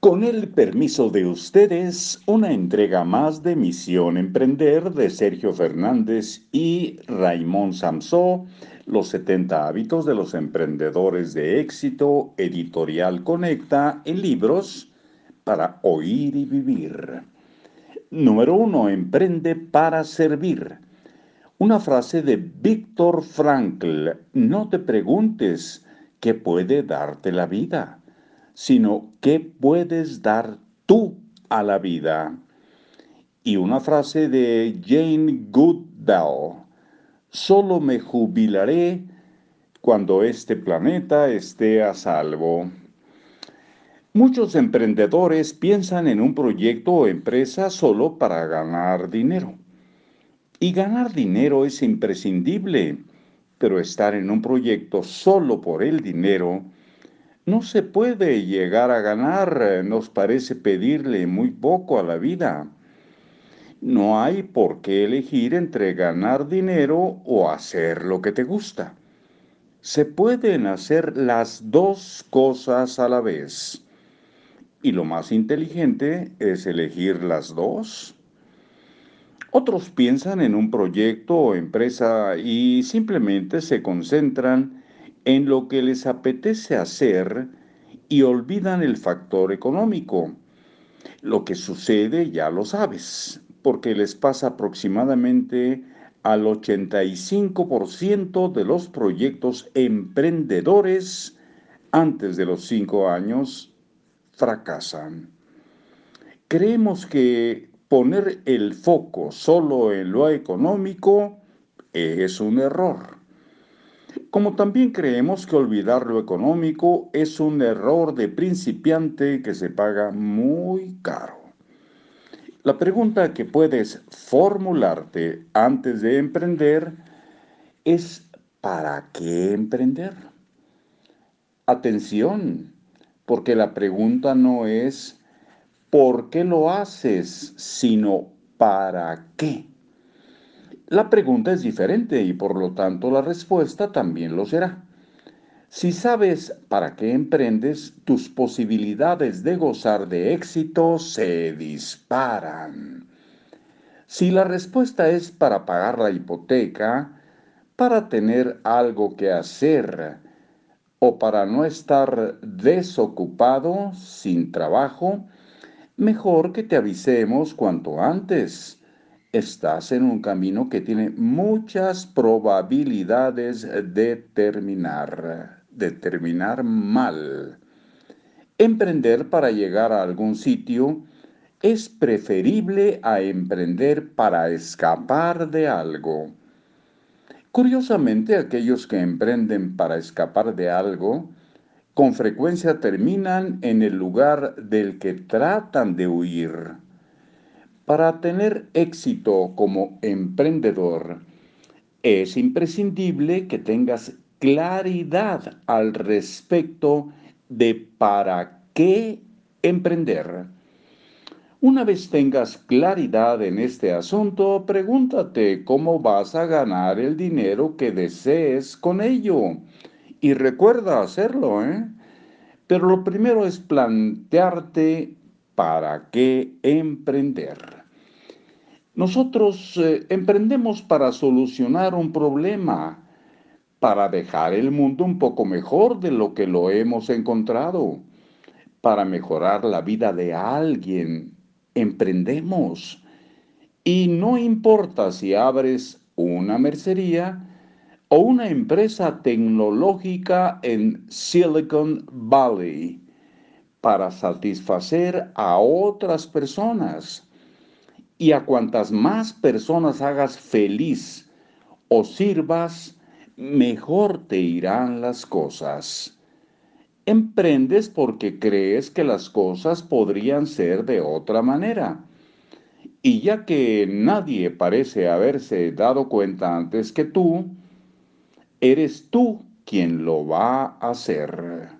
Con el permiso de ustedes, una entrega más de Misión Emprender de Sergio Fernández y Raymond Samsó, Los 70 hábitos de los emprendedores de éxito, editorial Conecta en libros para oír y vivir. Número 1. Emprende para servir. Una frase de Víctor Frankl. No te preguntes qué puede darte la vida sino qué puedes dar tú a la vida. Y una frase de Jane Goodall, solo me jubilaré cuando este planeta esté a salvo. Muchos emprendedores piensan en un proyecto o empresa solo para ganar dinero. Y ganar dinero es imprescindible, pero estar en un proyecto solo por el dinero no se puede llegar a ganar, nos parece pedirle muy poco a la vida. No hay por qué elegir entre ganar dinero o hacer lo que te gusta. Se pueden hacer las dos cosas a la vez. Y lo más inteligente es elegir las dos. Otros piensan en un proyecto o empresa y simplemente se concentran en lo que les apetece hacer y olvidan el factor económico. Lo que sucede ya lo sabes, porque les pasa aproximadamente al 85% de los proyectos emprendedores antes de los cinco años fracasan. Creemos que poner el foco solo en lo económico es un error. Como también creemos que olvidar lo económico es un error de principiante que se paga muy caro. La pregunta que puedes formularte antes de emprender es ¿para qué emprender? Atención, porque la pregunta no es ¿por qué lo haces? sino ¿para qué? La pregunta es diferente y por lo tanto la respuesta también lo será. Si sabes para qué emprendes, tus posibilidades de gozar de éxito se disparan. Si la respuesta es para pagar la hipoteca, para tener algo que hacer o para no estar desocupado, sin trabajo, mejor que te avisemos cuanto antes estás en un camino que tiene muchas probabilidades de terminar, de terminar mal. Emprender para llegar a algún sitio es preferible a emprender para escapar de algo. Curiosamente, aquellos que emprenden para escapar de algo, con frecuencia terminan en el lugar del que tratan de huir. Para tener éxito como emprendedor, es imprescindible que tengas claridad al respecto de para qué emprender. Una vez tengas claridad en este asunto, pregúntate cómo vas a ganar el dinero que desees con ello. Y recuerda hacerlo, ¿eh? Pero lo primero es plantearte para qué emprender. Nosotros eh, emprendemos para solucionar un problema, para dejar el mundo un poco mejor de lo que lo hemos encontrado, para mejorar la vida de alguien. Emprendemos. Y no importa si abres una mercería o una empresa tecnológica en Silicon Valley para satisfacer a otras personas y a cuantas más personas hagas feliz o sirvas, mejor te irán las cosas. Emprendes porque crees que las cosas podrían ser de otra manera. Y ya que nadie parece haberse dado cuenta antes que tú, eres tú quien lo va a hacer.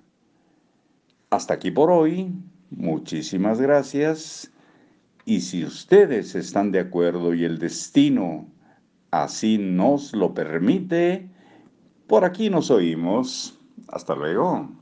Hasta aquí por hoy. Muchísimas gracias y si ustedes están de acuerdo y el destino así nos lo permite, por aquí nos oímos. Hasta luego.